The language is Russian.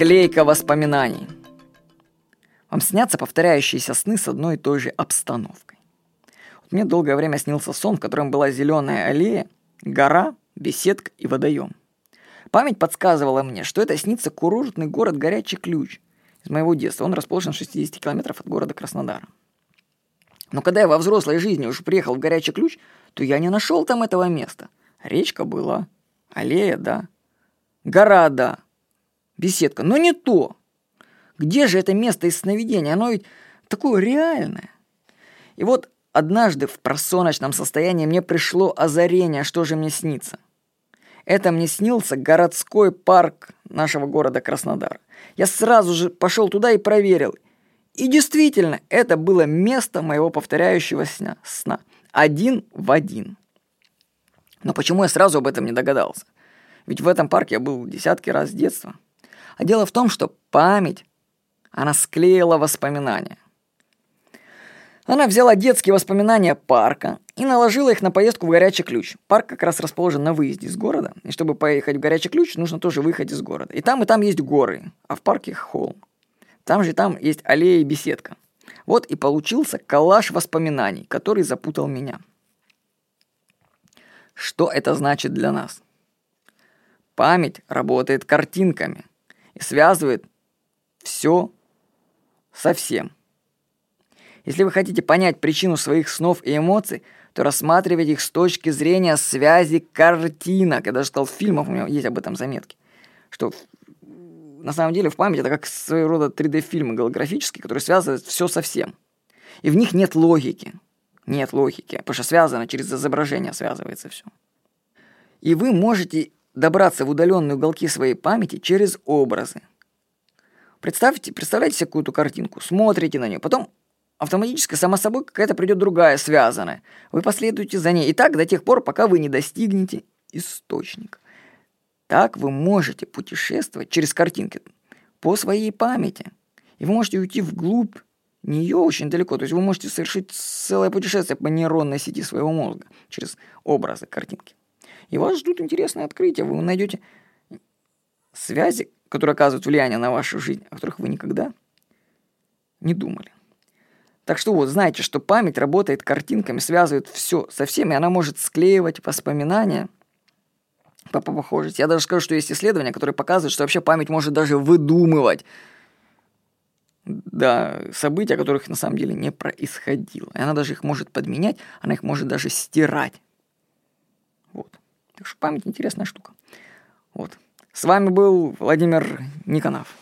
Склейка воспоминаний. Вам снятся повторяющиеся сны с одной и той же обстановкой. Вот мне долгое время снился сон, в котором была зеленая аллея, гора, беседка и водоем. Память подсказывала мне, что это снится курортный город Горячий Ключ из моего детства. Он расположен в 60 километров от города Краснодара. Но когда я во взрослой жизни уже приехал в Горячий Ключ, то я не нашел там этого места. Речка была, аллея, да, гора, да, беседка, но не то. Где же это место из сновидения? Оно ведь такое реальное. И вот однажды в просоночном состоянии мне пришло озарение, что же мне снится – это мне снился городской парк нашего города Краснодар. Я сразу же пошел туда и проверил. И действительно, это было место моего повторяющего сна. сна. Один в один. Но почему я сразу об этом не догадался? Ведь в этом парке я был десятки раз с детства. А дело в том, что память, она склеила воспоминания. Она взяла детские воспоминания парка и наложила их на поездку в Горячий Ключ. Парк как раз расположен на выезде из города, и чтобы поехать в Горячий Ключ, нужно тоже выехать из города. И там, и там есть горы, а в парке холм. Там же там есть аллея и беседка. Вот и получился коллаж воспоминаний, который запутал меня. Что это значит для нас? Память работает картинками связывает все со всем – если вы хотите понять причину своих снов и эмоций, то рассматривайте их с точки зрения связи картинок. Я даже сказал, фильмов у меня есть об этом заметки. Что на самом деле в памяти это как своего рода 3D-фильмы голографические, которые связывают все со всем. И в них нет логики. Нет логики, потому что связано, через изображение связывается все. И вы можете добраться в удаленные уголки своей памяти через образы. Представьте, представляете себе какую-то картинку, смотрите на нее, потом автоматически, само собой, какая-то придет другая, связанная. Вы последуете за ней. И так до тех пор, пока вы не достигнете источника. Так вы можете путешествовать через картинки по своей памяти. И вы можете уйти вглубь нее очень далеко. То есть вы можете совершить целое путешествие по нейронной сети своего мозга через образы, картинки. И вас ждут интересные открытия. Вы найдете связи, которые оказывают влияние на вашу жизнь, о которых вы никогда не думали. Так что вот, знаете, что память работает картинками, связывает все со всем, и она может склеивать воспоминания по похожести. Я даже скажу, что есть исследования, которые показывают, что вообще память может даже выдумывать да, события, которых на самом деле не происходило. И она даже их может подменять, она их может даже стирать. Так что память интересная штука. Вот. С вами был Владимир Никонов.